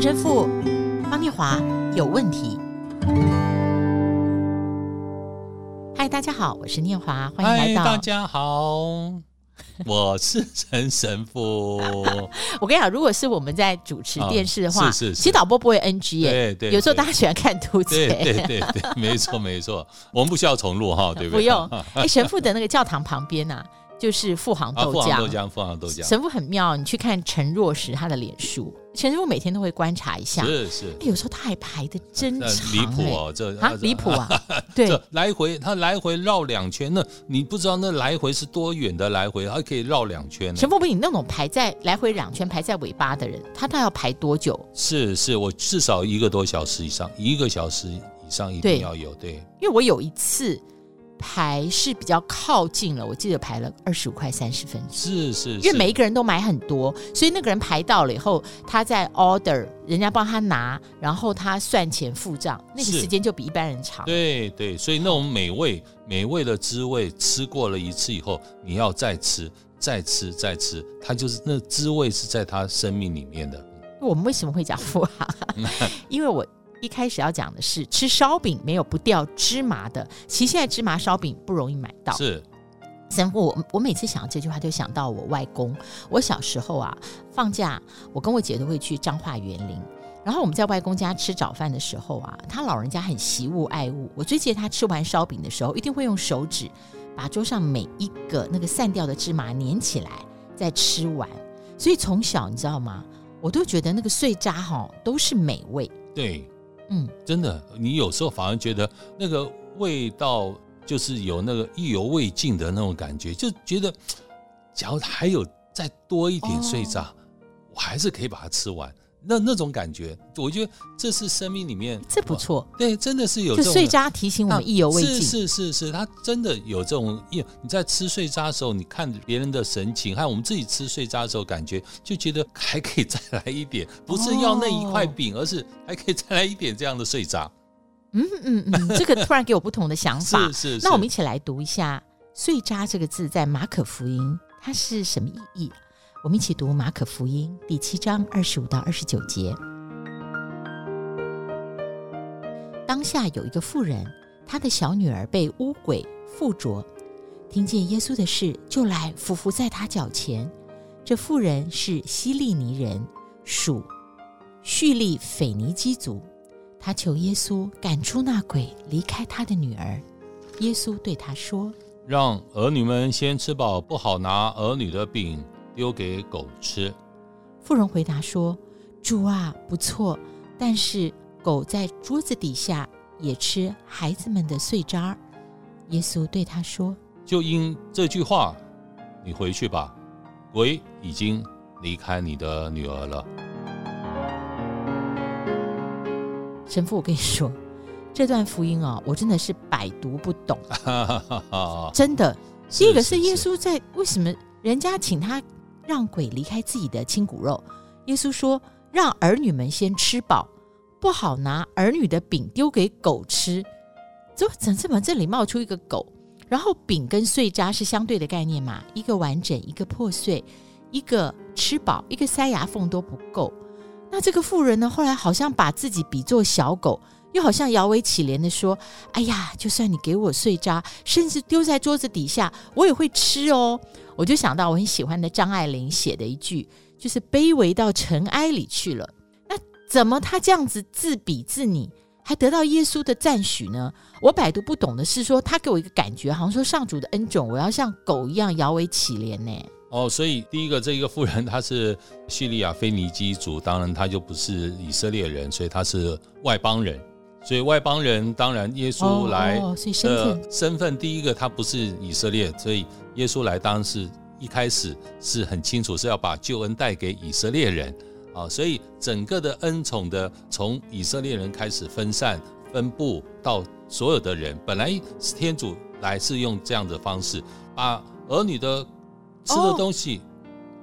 陈神父方念华有问题。嗨，大家好，我是念华，欢迎来到。大家好。我是陈神父。我跟你讲，如果是我们在主持电视的话，哦、是是是其实导播不会 NG 耶。对对，有时候大家喜欢看图解。对对对对，没错没错，我们不需要重录哈，对不对？不用。哎，神父的那个教堂旁边呐、啊。就是富航豆浆，富航豆浆，富航豆浆。神父很妙，你去看陈若石他的脸书，陈师傅每天都会观察一下，是是。有时候他还排的真长，离谱哦，这啊离谱啊，对，来回他来回绕两圈，那你不知道那来回是多远的来回，还可以绕两圈。神父比你那种排在来回两圈排在尾巴的人，他他要排多久？是是，我至少一个多小时以上，一个小时以上一定要有，对。对因为我有一次。排是比较靠近了，我记得排了二十五块三十分钟。是是，因为每一个人都买很多，所以那个人排到了以后，他在 order，人家帮他拿，然后他算钱付账，那个时间就比一般人长。对对，所以那种美味美味的滋味，吃过了一次以后，你要再吃再吃再吃，它就是那滋味是在他生命里面的。我们为什么会讲富航？因为我。一开始要讲的是吃烧饼没有不掉芝麻的，其实现在芝麻烧饼不容易买到。是，神父，我我每次想到这句话，就想到我外公。我小时候啊，放假我跟我姐都会去彰化园林，然后我们在外公家吃早饭的时候啊，他老人家很习物爱物。我最记得他吃完烧饼的时候，一定会用手指把桌上每一个那个散掉的芝麻粘起来再吃完。所以从小你知道吗？我都觉得那个碎渣哈都是美味。对。嗯，真的，你有时候反而觉得那个味道就是有那个意犹未尽的那种感觉，就觉得，假如还有再多一点碎渣，哦、我还是可以把它吃完。那那种感觉，我觉得这是生命里面这不错。对，真的是有这种碎渣提醒我们意犹未尽。是是是是，他真的有这种意。你在吃碎渣的时候，你看别人的神情，还有我们自己吃碎渣的时候，感觉就觉得还可以再来一点，不是要那一块饼，哦、而是还可以再来一点这样的碎渣。嗯嗯嗯，这个突然给我不同的想法。是，是是。那我们一起来读一下“碎渣”这个字在马可福音，它是什么意义？我们一起读《马可福音》第七章二十五到二十九节。当下有一个妇人，她的小女儿被污鬼附着，听见耶稣的事，就来俯伏在他脚前。这妇人是希利尼人，属叙利腓尼基族。她求耶稣赶出那鬼，离开她的女儿。耶稣对她说：“让儿女们先吃饱，不好拿儿女的饼。”丢给狗吃。妇人回答说：“主啊，不错，但是狗在桌子底下也吃孩子们的碎渣。”耶稣对他说：“就因这句话，你回去吧，鬼已经离开你的女儿了。”神父，我跟你说，这段福音啊，我真的是百读不懂，真的。第一个是耶稣在为什么人家请他。让鬼离开自己的亲骨肉。耶稣说：“让儿女们先吃饱，不好拿儿女的饼丢给狗吃。”怎怎怎么这里冒出一个狗？然后饼跟碎渣是相对的概念嘛？一个完整，一个破碎，一个吃饱，一个塞牙缝都不够。那这个妇人呢？后来好像把自己比作小狗，又好像摇尾乞怜的说：“哎呀，就算你给我碎渣，甚至丢在桌子底下，我也会吃哦。”我就想到我很喜欢的张爱玲写的一句，就是“卑微到尘埃里去了”。那怎么他这样子自比自拟，还得到耶稣的赞许呢？我百读不懂的是说，他给我一个感觉，好像说上主的恩种，我要像狗一样摇尾乞怜呢。哦，所以第一个这一个妇人，她是叙利亚腓尼基族，当然她就不是以色列人，所以她是外邦人。所以外邦人当然耶稣来的身份，第一个他不是以色列，所以耶稣来当然是一开始是很清楚是要把救恩带给以色列人啊，所以整个的恩宠的从以色列人开始分散分布到所有的人，本来天主来是用这样的方式把儿女的吃的东西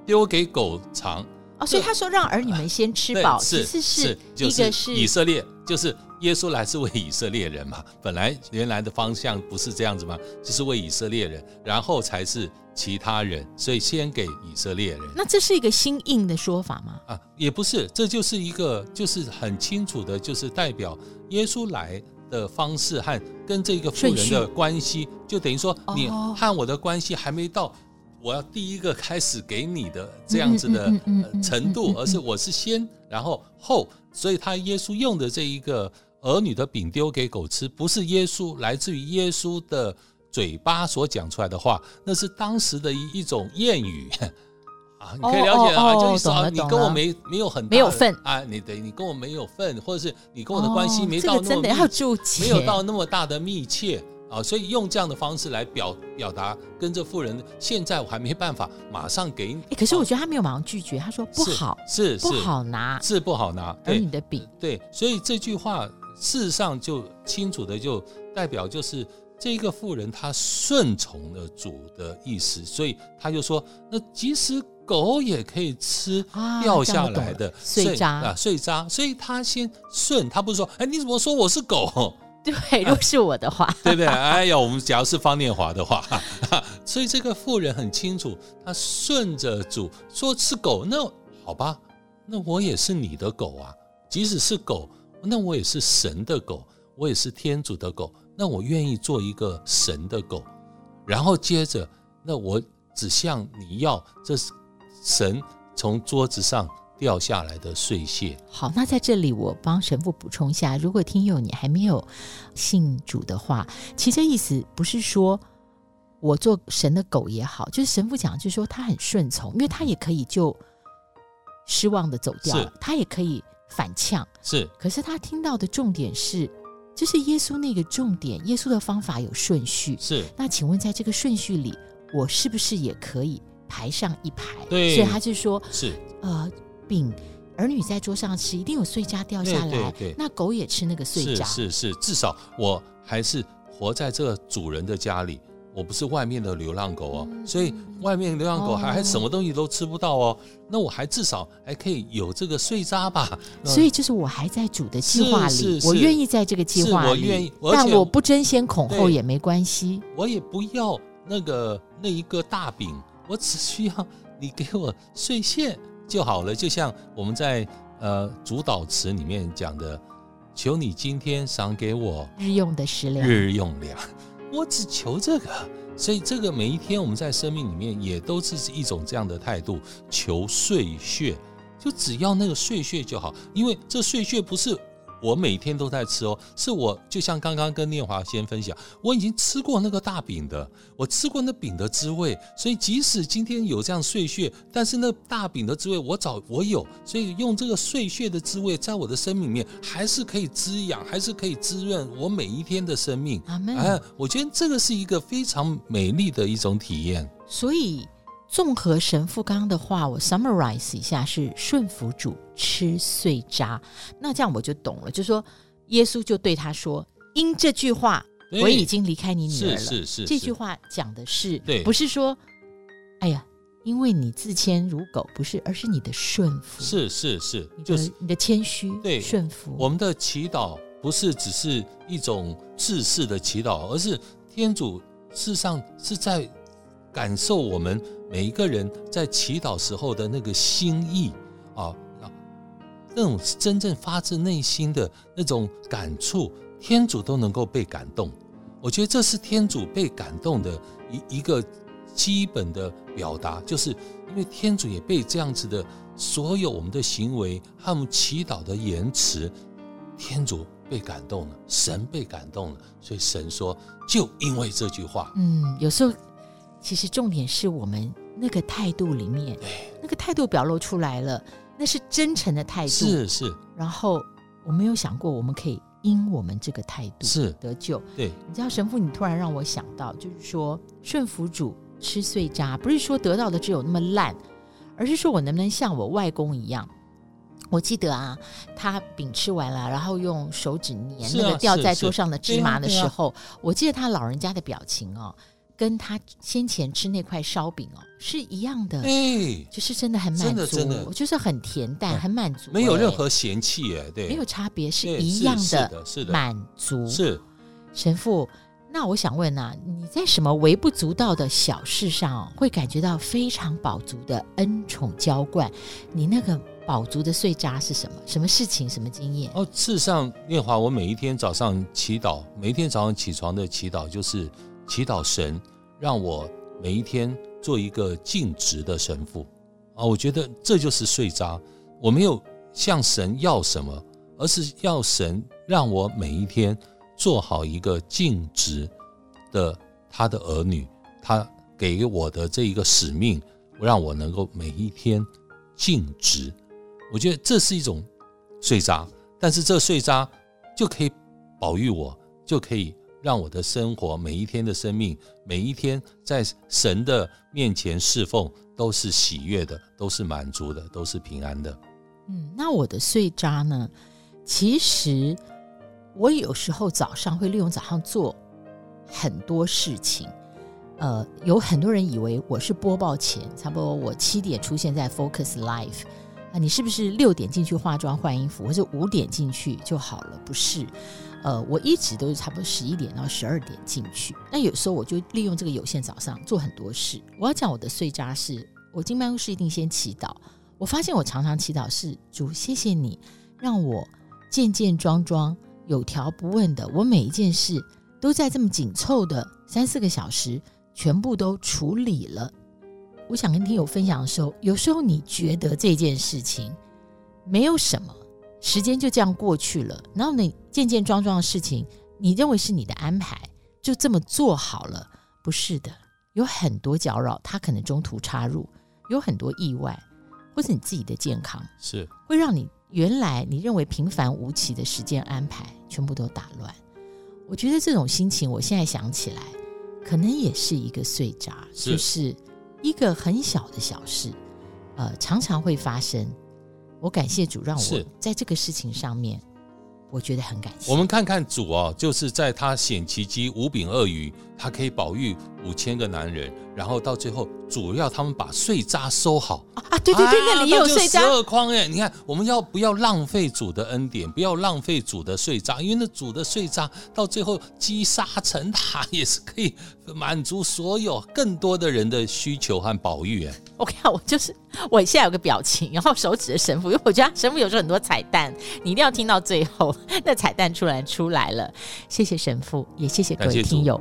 丢给狗尝哦，所以他说让儿女们先吃饱，其实是一个是以色列就是。耶稣来是为以色列人嘛？本来原来的方向不是这样子吗？就是为以色列人，然后才是其他人，所以先给以色列人。那这是一个新硬的说法吗？啊，也不是，这就是一个就是很清楚的，就是代表耶稣来的方式和跟这个富人的关系，就等于说你和我的关系还没到。我要第一个开始给你的这样子的程度，而是我是先，然后后，所以他耶稣用的这一个儿女的饼丢给狗吃，不是耶稣来自于耶稣的嘴巴所讲出来的话，那是当时的一一种谚语 啊，你可以了解啊，就是说你跟我没没有很没有份啊，你对你跟我没有份，或者是你跟我的关系没到那么真的要注解，没有到那么大的密切。啊，所以用这样的方式来表表达，跟这富人，现在我还没办法马上给你。可是我觉得他没有马上拒绝，他说不好，是，是，是不好拿，是不好拿。儿女的饼，对，所以这句话事实上就清楚的就代表就是这个妇人她顺从了主的意思，所以他就说，那即使狗也可以吃掉下来的碎渣啊碎渣，所以他先顺，他不是说，哎，你怎么说我是狗？对，如果是我的话，啊、对不对？哎呀，我们假如是方念华的话，所以这个妇人很清楚，他顺着主说是狗，那好吧，那我也是你的狗啊。即使是狗，那我也是神的狗，我也是天主的狗，那我愿意做一个神的狗。然后接着，那我只向你要，这是神从桌子上。掉下来的碎屑。好，那在这里我帮神父补充一下，如果听友你还没有信主的话，其实这意思不是说我做神的狗也好，就是神父讲，就是说他很顺从，因为他也可以就失望的走掉了，他也可以反呛。是，可是他听到的重点是，就是耶稣那个重点，耶稣的方法有顺序。是，那请问在这个顺序里，我是不是也可以排上一排？对，所以他就说，是，呃。饼儿女在桌上吃，一定有碎渣掉下来。对对对，那狗也吃那个碎渣。是是是，至少我还是活在这个主人的家里，我不是外面的流浪狗哦。嗯、所以外面流浪狗还还什么东西都吃不到哦。那我还至少还可以有这个碎渣吧。所以就是我还在主的计划里，我愿意在这个计划里，我愿意，但我不争先恐后也没关系。我也不要那个那一个大饼，我只需要你给我碎屑。就好了，就像我们在呃主导词里面讲的，求你今天赏给我日用的食粮，日用粮，我只求这个。所以这个每一天我们在生命里面也都是一种这样的态度，求碎屑，就只要那个碎屑就好，因为这碎屑不是。我每天都在吃哦，是我就像刚刚跟念华先分享，我已经吃过那个大饼的，我吃过那饼的滋味，所以即使今天有这样碎屑，但是那大饼的滋味我早我有，所以用这个碎屑的滋味，在我的生命里面还是可以滋养，还是可以滋润我每一天的生命。阿门。哎，我觉得这个是一个非常美丽的一种体验。所以。综合神父刚刚的话，我 summarize 一下是顺服主吃碎渣，那这样我就懂了，就是说耶稣就对他说：“因这句话，我已经离开你女儿了。”是是是，这句话讲的是，对，不是说，哎呀，因为你自谦如狗，不是，而是你的顺服，是是是，就是你的谦虚，对，顺服。我们的祈祷不是只是一种自式的祈祷，而是天主事实上是在感受我们。每一个人在祈祷时候的那个心意啊，那种真正发自内心的那种感触，天主都能够被感动。我觉得这是天主被感动的一一个基本的表达，就是因为天主也被这样子的所有我们的行为和我们祈祷的言辞，天主被感动了，神被感动了，所以神说，就因为这句话，嗯，有时候。其实重点是我们那个态度里面，那个态度表露出来了，那是真诚的态度。是是。然后我没有想过，我们可以因我们这个态度是得救。对，你知道神父，你突然让我想到，就是说顺服主吃碎渣，不是说得到的只有那么烂，而是说我能不能像我外公一样？我记得啊，他饼吃完了，然后用手指粘那个掉在桌上的芝麻的时候，我记得他老人家的表情哦。跟他先前吃那块烧饼哦是一样的，哎，就是真的很满足，真的就是很恬淡，很满足，没有任何嫌弃，哎，对，没有差别，是一样的，是的，满足。是神父，那我想问啊，你在什么微不足道的小事上哦，会感觉到非常饱足的恩宠浇灌？你那个饱足的碎渣是什么？什么事情？什么经验？哦，事实上，念华，我每一天早上祈祷，每一天早上起床的祈祷就是祈祷神让我每一天做一个尽职的神父啊！我觉得这就是碎渣，我没有向神要什么，而是要神让我每一天。做好一个尽职的他的儿女，他给我的这一个使命，让我能够每一天尽职。我觉得这是一种碎渣，但是这碎渣就可以保育我，就可以让我的生活每一天的生命，每一天在神的面前侍奉都是喜悦的，都是满足的，都是平安的。嗯，那我的碎渣呢？其实。我有时候早上会利用早上做很多事情，呃，有很多人以为我是播报前，差不多我七点出现在 Focus Life 啊，你是不是六点进去化妆换衣服，或者五点进去就好了？不是，呃，我一直都是差不多十一点到十二点进去。那有时候我就利用这个有限早上做很多事。我要讲我的碎渣是，我进办公室一定先祈祷。我发现我常常祈祷是主，谢谢你让我健健壮壮。有条不紊的，我每一件事都在这么紧凑的三四个小时，全部都处理了。我想跟听友分享的时候，有时候你觉得这件事情没有什么，时间就这样过去了，然后你件件桩桩的事情，你认为是你的安排，就这么做好了？不是的，有很多搅扰，它可能中途插入，有很多意外，或是你自己的健康是会让你。原来你认为平凡无奇的时间安排全部都打乱，我觉得这种心情，我现在想起来，可能也是一个碎渣，是就是一个很小的小事，呃，常常会发生。我感谢主，让我在这个事情上面。我觉得很感谢。我们看看主啊，就是在他显奇迹五饼二鱼，他可以保育五千个男人，然后到最后主要他们把碎渣收好啊！对对对，那里也有碎渣。十二筐哎，你看我们要不要浪费主的恩典？不要浪费主的碎渣，因为那主的碎渣到最后积沙成塔，也是可以满足所有更多的人的需求和保育哎。我看我就是我现在有个表情，然后手指着神父，因为我觉得神父有时候很多彩蛋，你一定要听到最后。那彩蛋出来出来了，谢谢神父，也谢谢各位听友。